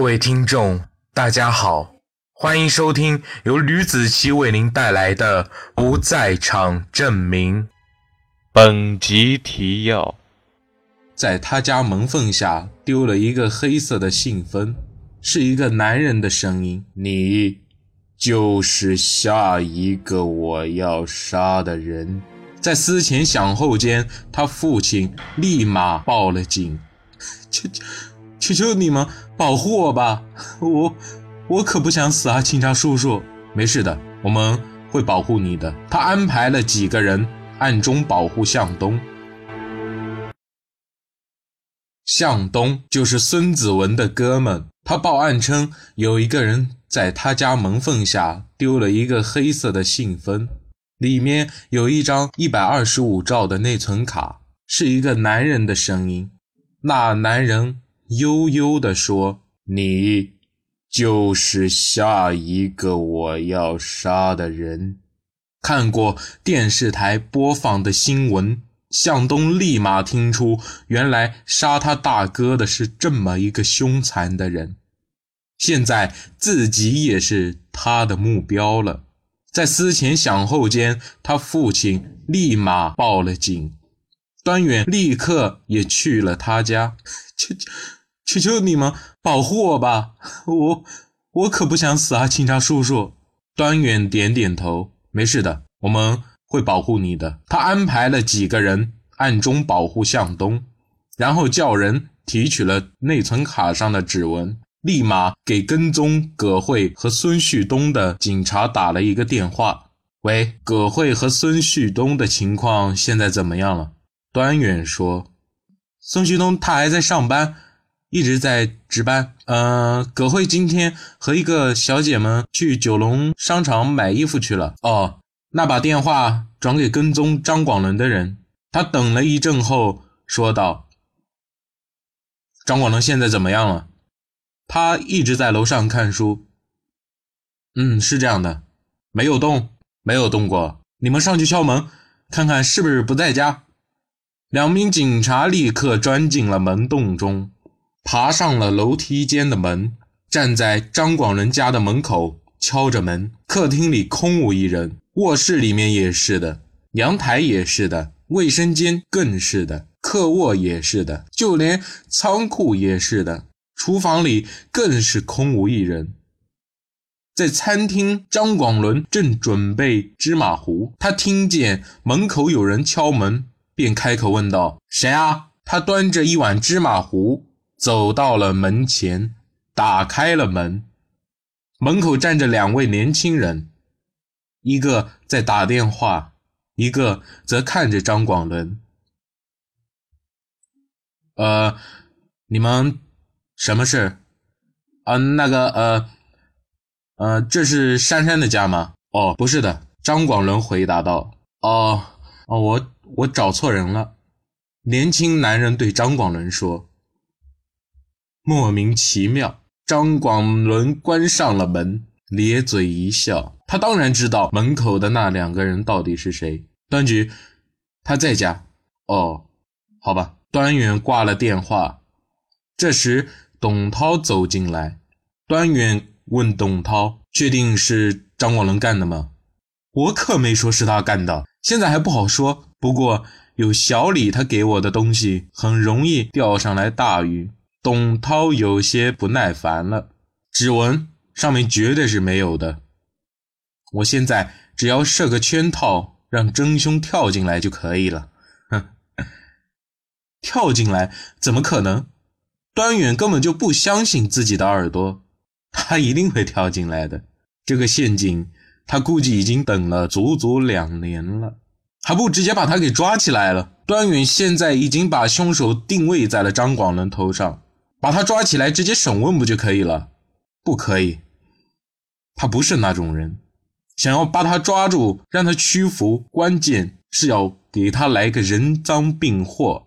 各位听众，大家好，欢迎收听由吕子奇为您带来的《不在场证明》。本集提要：在他家门缝下丢了一个黑色的信封，是一个男人的声音：“你就是下一个我要杀的人。”在思前想后间，他父亲立马报了警：“求求求求你们！”保护我吧，我我可不想死啊，警察叔叔。没事的，我们会保护你的。他安排了几个人暗中保护向东。向东就是孙子文的哥们，他报案称有一个人在他家门缝下丢了一个黑色的信封，里面有一张一百二十五兆的内存卡，是一个男人的声音。那男人。悠悠地说：“你就是下一个我要杀的人。”看过电视台播放的新闻，向东立马听出，原来杀他大哥的是这么一个凶残的人。现在自己也是他的目标了。在思前想后间，他父亲立马报了警，端远立刻也去了他家。求求！求你们保护我吧，我我可不想死啊，警察叔叔。端远点点头，没事的，我们会保护你的。他安排了几个人暗中保护向东，然后叫人提取了内存卡上的指纹，立马给跟踪葛慧和孙旭东的警察打了一个电话。喂，葛慧和孙旭东的情况现在怎么样了？端远说，孙旭东他还在上班。一直在值班。嗯，葛慧今天和一个小姐们去九龙商场买衣服去了。哦，那把电话转给跟踪张广伦的人。他等了一阵后说道：“张广伦现在怎么样了？”他一直在楼上看书。嗯，是这样的，没有动，没有动过。你们上去敲门，看看是不是不在家。两名警察立刻钻进了门洞中。爬上了楼梯间的门，站在张广仁家的门口敲着门。客厅里空无一人，卧室里面也是的，阳台也是的，卫生间更是的，客卧也是的，就连仓库也是的，厨房里更是空无一人。在餐厅，张广伦正准备芝麻糊，他听见门口有人敲门，便开口问道：“谁啊？”他端着一碗芝麻糊。走到了门前，打开了门，门口站着两位年轻人，一个在打电话，一个则看着张广伦。呃，你们什么事？啊，那个，呃，呃，这是珊珊的家吗？哦，不是的，张广伦回答道。哦，哦，我我找错人了。年轻男人对张广伦说。莫名其妙，张广伦关上了门，咧嘴一笑。他当然知道门口的那两个人到底是谁。端局，他在家。哦，好吧。端远挂了电话。这时，董涛走进来。端远问董涛：“确定是张广伦干的吗？”“我可没说是他干的，现在还不好说。不过有小李他给我的东西，很容易钓上来大鱼。”董涛有些不耐烦了，指纹上面绝对是没有的。我现在只要设个圈套，让真凶跳进来就可以了。哼，跳进来怎么可能？端远根本就不相信自己的耳朵，他一定会跳进来的。这个陷阱，他估计已经等了足足两年了，还不直接把他给抓起来了？端远现在已经把凶手定位在了张广伦头上。把他抓起来，直接审问不就可以了？不可以，他不是那种人。想要把他抓住，让他屈服，关键是要给他来个人赃并获。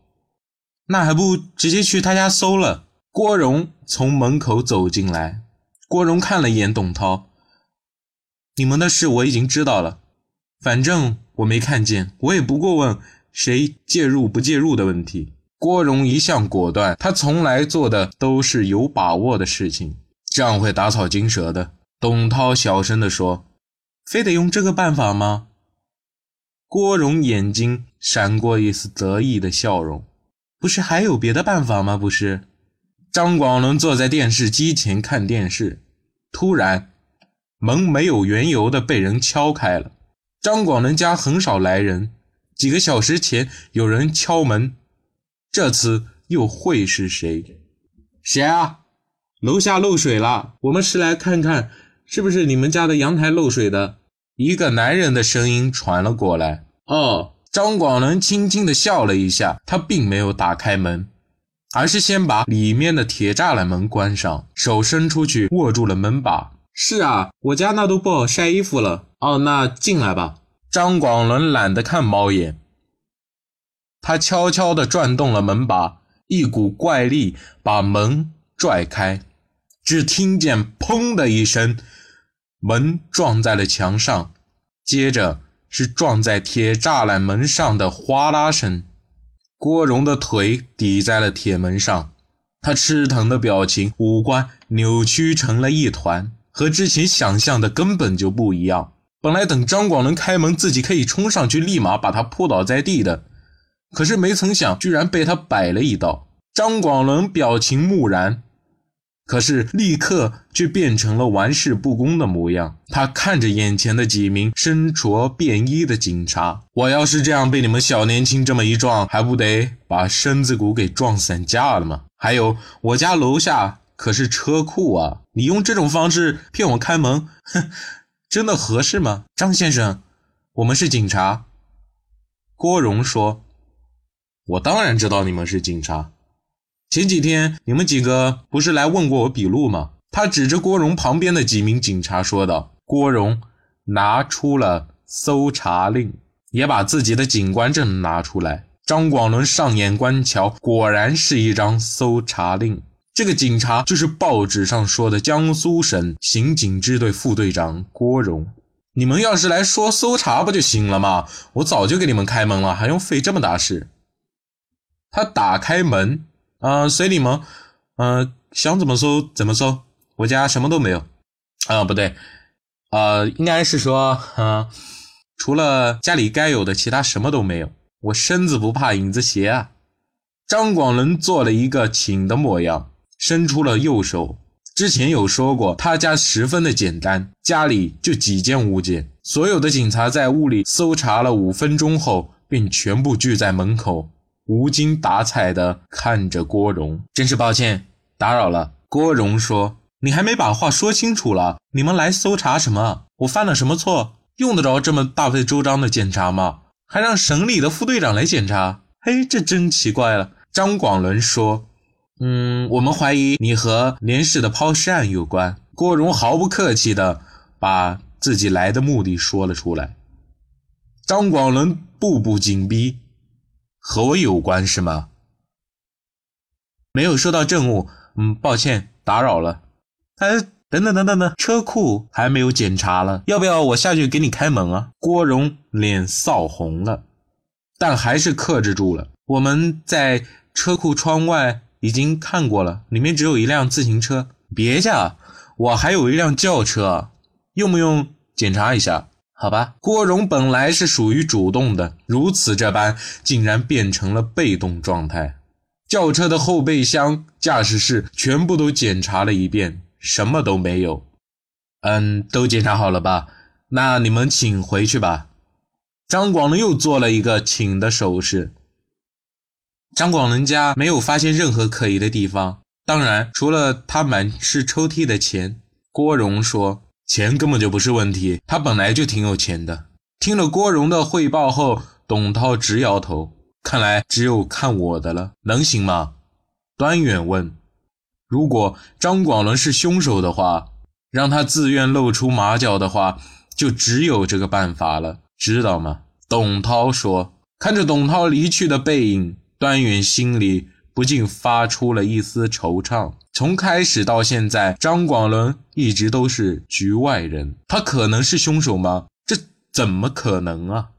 那还不直接去他家搜了？郭荣从门口走进来，郭荣看了一眼董涛：“你们的事我已经知道了，反正我没看见，我也不过问谁介入不介入的问题。”郭荣一向果断，他从来做的都是有把握的事情。这样会打草惊蛇的。董涛小声地说：“非得用这个办法吗？”郭荣眼睛闪过一丝得意的笑容：“不是还有别的办法吗？不是。”张广伦坐在电视机前看电视，突然，门没有缘由的被人敲开了。张广伦家很少来人，几个小时前有人敲门，这次又会是谁？谁啊？楼下漏水了，我们是来看看是不是你们家的阳台漏水的。一个男人的声音传了过来。哦，张广伦轻轻地笑了一下，他并没有打开门。而是先把里面的铁栅栏门关上，手伸出去握住了门把。是啊，我家那都不好晒衣服了。哦，那进来吧。张广伦懒得看猫眼，他悄悄地转动了门把，一股怪力把门拽开。只听见“砰”的一声，门撞在了墙上，接着是撞在铁栅栏门上的哗啦声。郭荣的腿抵在了铁门上，他吃疼的表情，五官扭曲成了一团，和之前想象的根本就不一样。本来等张广能开门，自己可以冲上去，立马把他扑倒在地的，可是没曾想，居然被他摆了一道。张广伦表情木然。可是立刻却变成了玩世不恭的模样。他看着眼前的几名身着便衣的警察，我要是这样被你们小年轻这么一撞，还不得把身子骨给撞散架了吗？还有，我家楼下可是车库啊！你用这种方式骗我开门，哼，真的合适吗？张先生，我们是警察。郭荣说：“我当然知道你们是警察。”前几天你们几个不是来问过我笔录吗？他指着郭荣旁边的几名警察说道。郭荣拿出了搜查令，也把自己的警官证拿出来。张广伦上眼观瞧，果然是一张搜查令。这个警察就是报纸上说的江苏省刑警支队副队长郭荣。你们要是来说搜查不就行了吗？我早就给你们开门了，还用费这么大事？他打开门。嗯，随你们，嗯，想怎么搜怎么搜，我家什么都没有。啊，不对，呃，应该是说，嗯，除了家里该有的，其他什么都没有。我身子不怕影子斜啊。张广伦做了一个请的模样，伸出了右手。之前有说过，他家十分的简单，家里就几件物件。所有的警察在屋里搜查了五分钟后，便全部聚在门口。无精打采地看着郭荣，真是抱歉打扰了。郭荣说：“你还没把话说清楚了，你们来搜查什么？我犯了什么错？用得着这么大费周章的检查吗？还让省里的副队长来检查？嘿，这真奇怪了。”张广伦说：“嗯，我们怀疑你和连氏的抛尸案有关。”郭荣毫不客气地把自己来的目的说了出来。张广伦步步紧逼。和我有关是吗？没有收到证物，嗯，抱歉打扰了。哎，等等等等等，车库还没有检查了，要不要我下去给你开门啊？郭荣脸臊红了，但还是克制住了。我们在车库窗外已经看过了，里面只有一辆自行车。别介，我还有一辆轿车，用不用检查一下？好吧，郭荣本来是属于主动的，如此这般，竟然变成了被动状态。轿车的后备箱、驾驶室全部都检查了一遍，什么都没有。嗯，都检查好了吧？那你们请回去吧。张广伦又做了一个请的手势。张广伦家没有发现任何可疑的地方，当然，除了他满是抽屉的钱。郭荣说。钱根本就不是问题，他本来就挺有钱的。听了郭荣的汇报后，董涛直摇头，看来只有看我的了，能行吗？端远问。如果张广伦是凶手的话，让他自愿露出马脚的话，就只有这个办法了，知道吗？董涛说。看着董涛离去的背影，端远心里不禁发出了一丝惆怅。从开始到现在，张广伦一直都是局外人。他可能是凶手吗？这怎么可能啊！